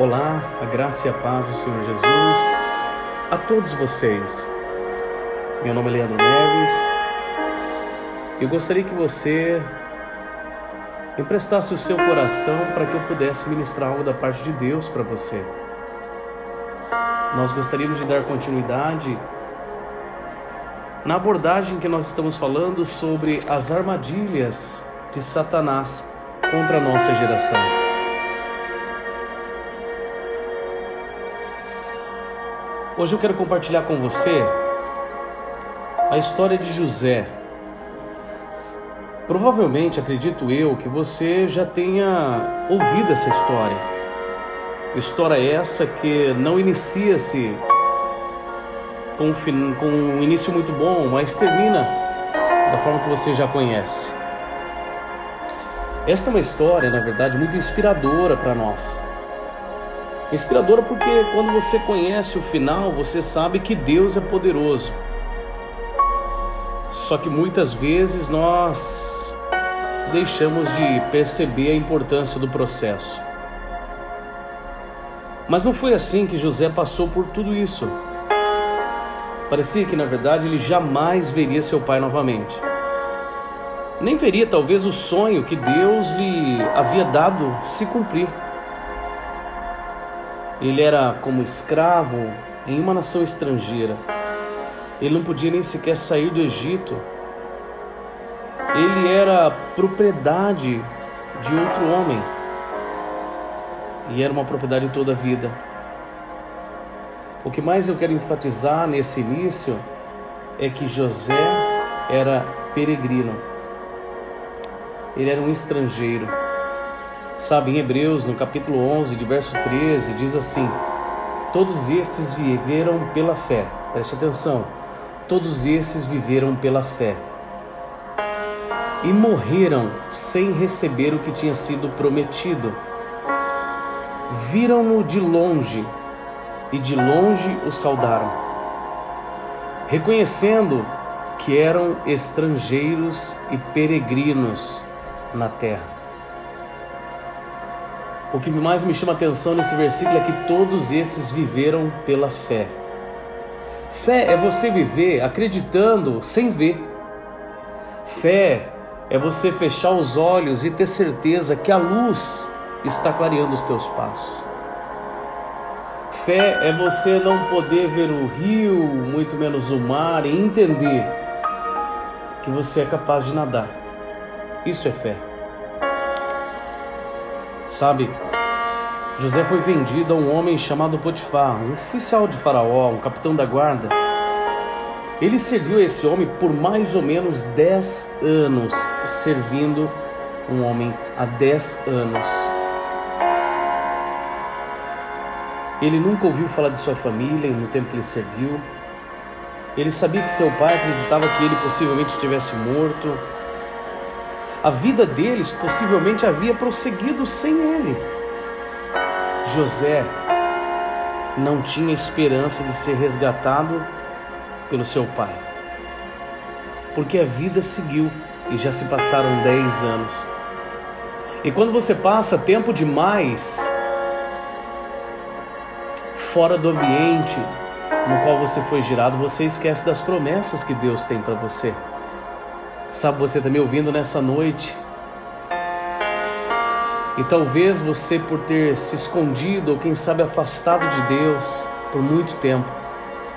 Olá, a graça e a paz do Senhor Jesus a todos vocês. Meu nome é Leandro Neves. Eu gostaria que você emprestasse o seu coração para que eu pudesse ministrar algo da parte de Deus para você. Nós gostaríamos de dar continuidade na abordagem que nós estamos falando sobre as armadilhas de Satanás contra a nossa geração. Hoje eu quero compartilhar com você a história de José. Provavelmente, acredito eu, que você já tenha ouvido essa história. História essa que não inicia-se com, um, com um início muito bom, mas termina da forma que você já conhece. Esta é uma história, na verdade, muito inspiradora para nós. Inspiradora porque quando você conhece o final, você sabe que Deus é poderoso. Só que muitas vezes nós deixamos de perceber a importância do processo. Mas não foi assim que José passou por tudo isso. Parecia que na verdade ele jamais veria seu pai novamente. Nem veria talvez o sonho que Deus lhe havia dado se cumprir. Ele era como escravo em uma nação estrangeira. Ele não podia nem sequer sair do Egito. Ele era propriedade de outro homem. E era uma propriedade toda a vida. O que mais eu quero enfatizar nesse início é que José era peregrino. Ele era um estrangeiro. Sabe, em Hebreus, no capítulo 11, de verso 13, diz assim: Todos estes viveram pela fé. Preste atenção. Todos estes viveram pela fé. E morreram sem receber o que tinha sido prometido. Viram-no de longe e de longe o saudaram, reconhecendo que eram estrangeiros e peregrinos na terra. O que mais me chama atenção nesse versículo é que todos esses viveram pela fé. Fé é você viver acreditando sem ver. Fé é você fechar os olhos e ter certeza que a luz está clareando os teus passos. Fé é você não poder ver o rio, muito menos o mar, e entender que você é capaz de nadar. Isso é fé. Sabe, José foi vendido a um homem chamado Potifar, um oficial de Faraó, um capitão da guarda. Ele serviu esse homem por mais ou menos 10 anos, servindo um homem há 10 anos. Ele nunca ouviu falar de sua família no tempo que ele serviu. Ele sabia que seu pai acreditava que ele possivelmente estivesse morto. A vida deles possivelmente havia prosseguido sem ele. José não tinha esperança de ser resgatado pelo seu pai, porque a vida seguiu e já se passaram dez anos. E quando você passa tempo demais fora do ambiente no qual você foi girado, você esquece das promessas que Deus tem para você. Sabe, você está me ouvindo nessa noite. E talvez você, por ter se escondido ou quem sabe afastado de Deus por muito tempo,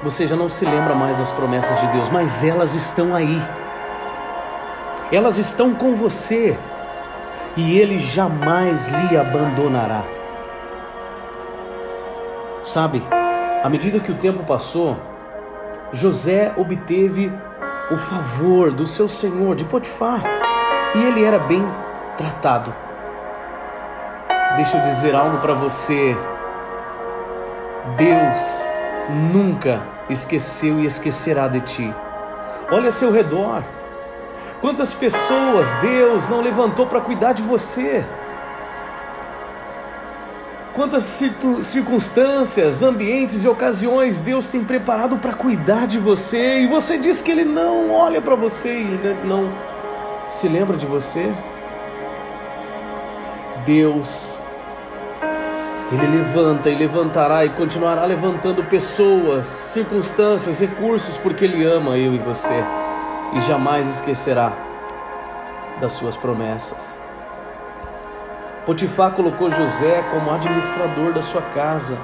você já não se lembra mais das promessas de Deus, mas elas estão aí. Elas estão com você e Ele jamais lhe abandonará. Sabe, à medida que o tempo passou, José obteve o favor do seu senhor, de Potifar, e ele era bem tratado. Deixa eu dizer algo para você. Deus nunca esqueceu e esquecerá de ti. Olha ao seu redor. Quantas pessoas Deus não levantou para cuidar de você? Quantas circunstâncias, ambientes e ocasiões Deus tem preparado para cuidar de você e você diz que Ele não olha para você e não se lembra de você? Deus Ele levanta e levantará e continuará levantando pessoas, circunstâncias, recursos, porque Ele ama eu e você e jamais esquecerá das suas promessas. Potifar colocou José como administrador da sua casa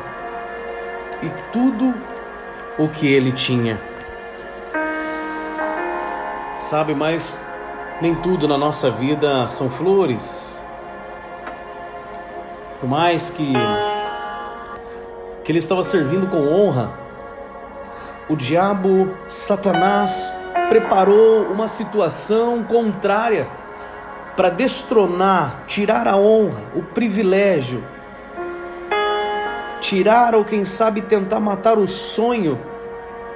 e tudo o que ele tinha. Sabe, mas nem tudo na nossa vida são flores. Por mais que, que ele estava servindo com honra, o diabo, Satanás, preparou uma situação contrária para destronar, tirar a honra, o privilégio, tirar ou quem sabe tentar matar o sonho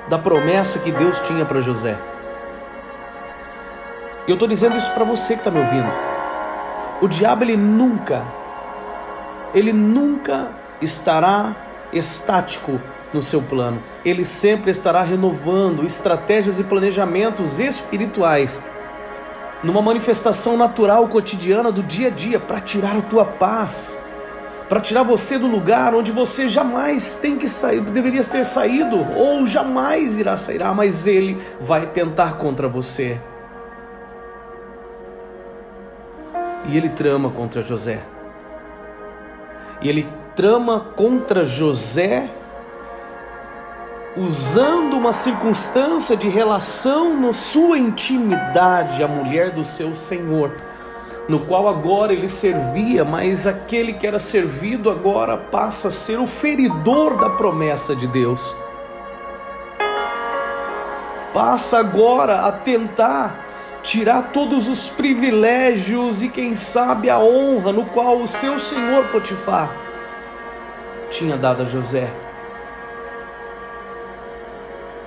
da promessa que Deus tinha para José. Eu estou dizendo isso para você que está me ouvindo. O diabo ele nunca, ele nunca estará estático no seu plano. Ele sempre estará renovando estratégias e planejamentos espirituais numa manifestação natural cotidiana do dia a dia para tirar a tua paz, para tirar você do lugar onde você jamais tem que sair, deveria ter saído ou jamais irá sair, ah, mas ele vai tentar contra você. E ele trama contra José. E ele trama contra José usando uma circunstância de relação na sua intimidade, a mulher do seu senhor, no qual agora ele servia, mas aquele que era servido agora passa a ser o feridor da promessa de Deus. Passa agora a tentar tirar todos os privilégios e quem sabe a honra no qual o seu senhor Potifar tinha dado a José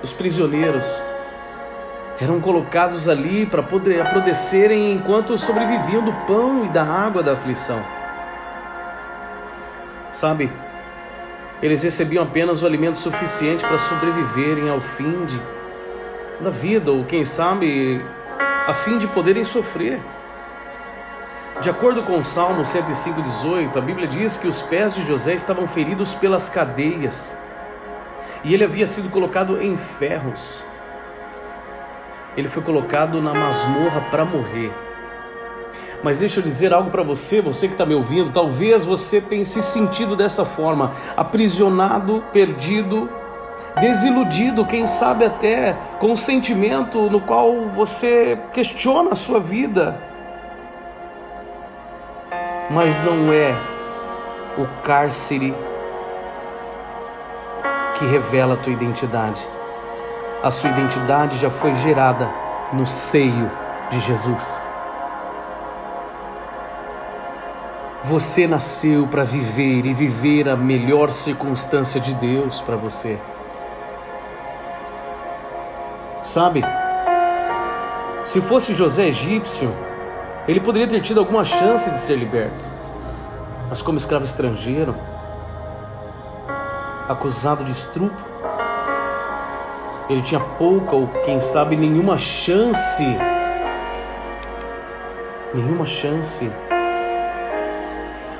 os prisioneiros eram colocados ali para poder apodrecerem enquanto sobreviviam do pão e da água da aflição. Sabe, eles recebiam apenas o alimento suficiente para sobreviverem ao fim de, da vida, ou quem sabe, a fim de poderem sofrer. De acordo com Salmo 105,18, a Bíblia diz que os pés de José estavam feridos pelas cadeias e ele havia sido colocado em ferros. Ele foi colocado na masmorra para morrer. Mas deixa eu dizer algo para você, você que está me ouvindo. Talvez você tenha se sentido dessa forma, aprisionado, perdido, desiludido, quem sabe até com um sentimento no qual você questiona a sua vida. Mas não é o cárcere que revela a tua identidade. A sua identidade já foi gerada no seio de Jesus. Você nasceu para viver e viver a melhor circunstância de Deus para você. Sabe, se fosse José egípcio, ele poderia ter tido alguma chance de ser liberto. Mas como escravo estrangeiro, acusado de estupro. Ele tinha pouca ou quem sabe nenhuma chance. Nenhuma chance.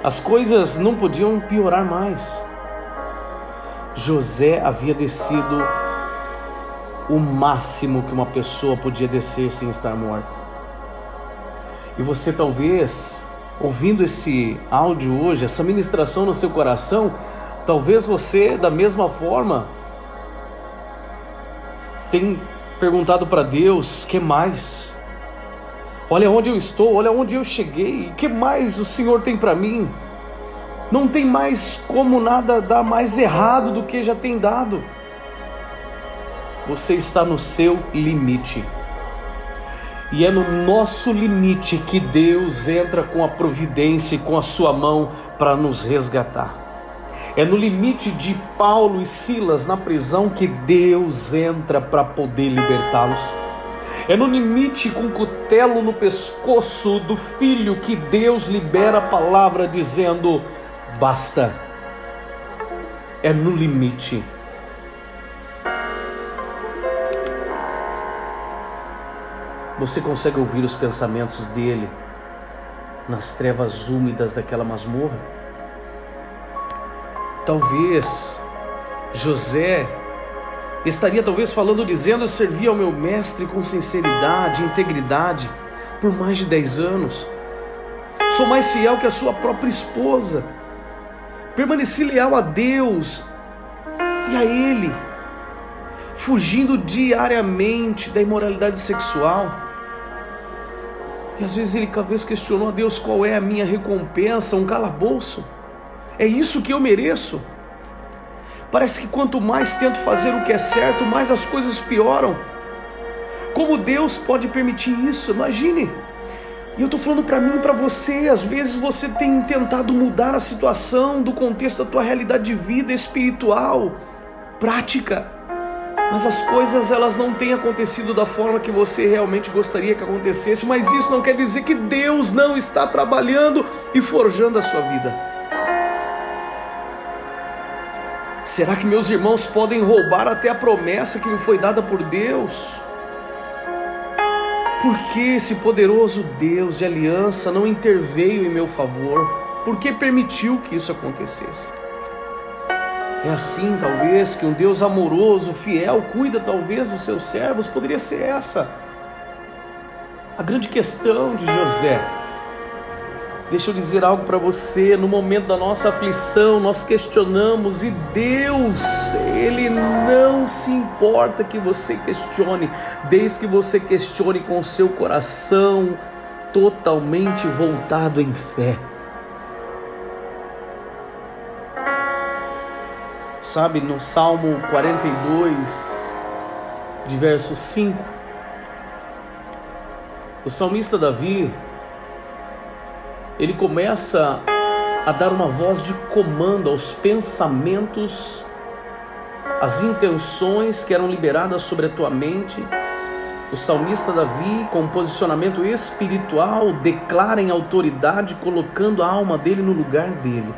As coisas não podiam piorar mais. José havia descido o máximo que uma pessoa podia descer sem estar morta. E você talvez, ouvindo esse áudio hoje, essa ministração no seu coração, Talvez você, da mesma forma, tenha perguntado para Deus: que mais? Olha onde eu estou, olha onde eu cheguei, que mais o Senhor tem para mim? Não tem mais como nada dar mais errado do que já tem dado. Você está no seu limite. E é no nosso limite que Deus entra com a providência e com a sua mão para nos resgatar. É no limite de Paulo e Silas na prisão que Deus entra para poder libertá-los. É no limite com o cutelo no pescoço do filho que Deus libera a palavra dizendo: basta. É no limite. Você consegue ouvir os pensamentos dele nas trevas úmidas daquela masmorra? Talvez José estaria talvez falando, dizendo: Eu servi ao meu mestre com sinceridade, integridade, por mais de dez anos. Sou mais fiel que a sua própria esposa. Permaneci leal a Deus e a Ele, fugindo diariamente da imoralidade sexual. E às vezes ele talvez questionou a Deus qual é a minha recompensa, um calabouço. É isso que eu mereço. Parece que quanto mais tento fazer o que é certo, mais as coisas pioram. Como Deus pode permitir isso? Imagine. E eu estou falando para mim e para você, às vezes você tem tentado mudar a situação do contexto da tua realidade de vida espiritual, prática, mas as coisas elas não têm acontecido da forma que você realmente gostaria que acontecesse, mas isso não quer dizer que Deus não está trabalhando e forjando a sua vida. Será que meus irmãos podem roubar até a promessa que me foi dada por Deus? Por que esse poderoso Deus de aliança não interveio em meu favor? Por que permitiu que isso acontecesse? É assim, talvez, que um Deus amoroso, fiel, cuida talvez dos seus servos? Poderia ser essa a grande questão de José. Deixa eu dizer algo para você. No momento da nossa aflição, nós questionamos e Deus, Ele não se importa que você questione, desde que você questione com o seu coração totalmente voltado em fé. Sabe, no Salmo 42, de verso 5, o salmista Davi ele começa a dar uma voz de comando aos pensamentos, às intenções que eram liberadas sobre a tua mente. O salmista Davi, com um posicionamento espiritual, declara em autoridade, colocando a alma dele no lugar dele,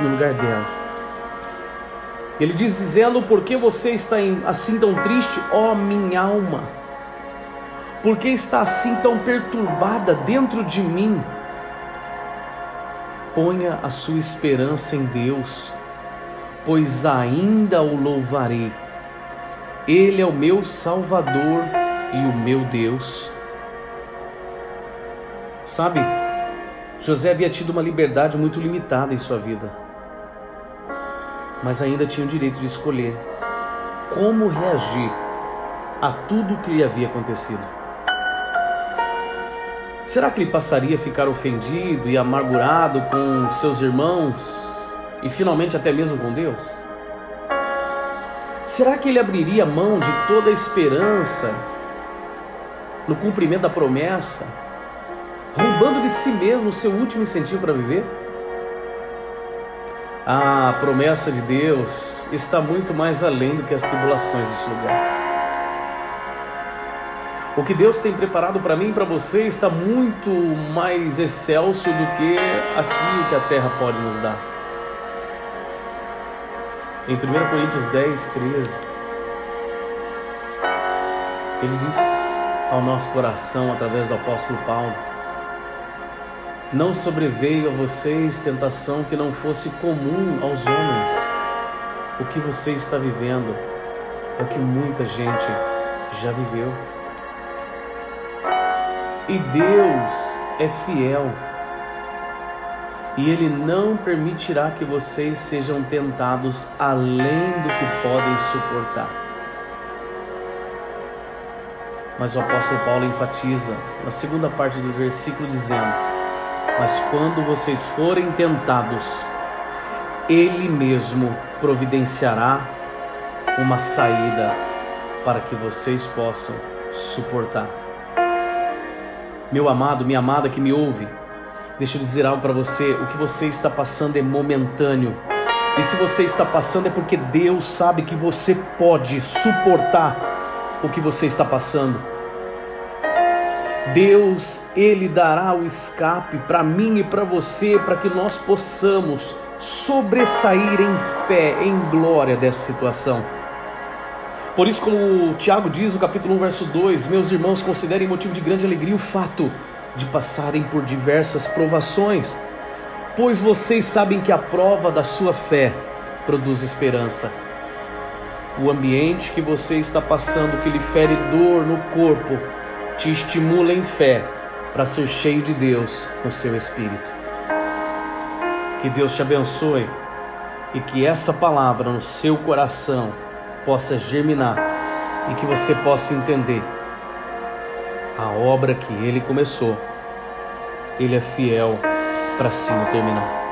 no lugar dela. Ele diz dizendo: Por que você está assim tão triste, ó minha alma? Por que está assim tão perturbada dentro de mim? Ponha a sua esperança em Deus, pois ainda o louvarei. Ele é o meu Salvador e o meu Deus. Sabe, José havia tido uma liberdade muito limitada em sua vida, mas ainda tinha o direito de escolher como reagir a tudo o que lhe havia acontecido. Será que ele passaria a ficar ofendido e amargurado com seus irmãos e finalmente até mesmo com Deus? Será que ele abriria mão de toda a esperança no cumprimento da promessa, roubando de si mesmo o seu último incentivo para viver? A promessa de Deus está muito mais além do que as tribulações deste lugar. O que Deus tem preparado para mim e para você está muito mais excelso do que aquilo que a terra pode nos dar. Em 1 Coríntios 10, 13, ele diz ao nosso coração, através do apóstolo Paulo: Não sobreveio a vocês tentação que não fosse comum aos homens. O que você está vivendo é o que muita gente já viveu. E Deus é fiel. E Ele não permitirá que vocês sejam tentados além do que podem suportar. Mas o apóstolo Paulo enfatiza na segunda parte do versículo dizendo: Mas quando vocês forem tentados, Ele mesmo providenciará uma saída para que vocês possam suportar. Meu amado, minha amada que me ouve, deixa eu dizer algo para você: o que você está passando é momentâneo. E se você está passando é porque Deus sabe que você pode suportar o que você está passando. Deus, Ele dará o escape para mim e para você, para que nós possamos sobressair em fé, em glória dessa situação. Por isso, como Tiago diz no capítulo 1, verso 2, meus irmãos, considerem motivo de grande alegria o fato de passarem por diversas provações, pois vocês sabem que a prova da sua fé produz esperança. O ambiente que você está passando, que lhe fere dor no corpo, te estimula em fé para ser cheio de Deus no seu espírito. Que Deus te abençoe e que essa palavra no seu coração possa germinar e que você possa entender a obra que ele começou. Ele é fiel para sim terminar.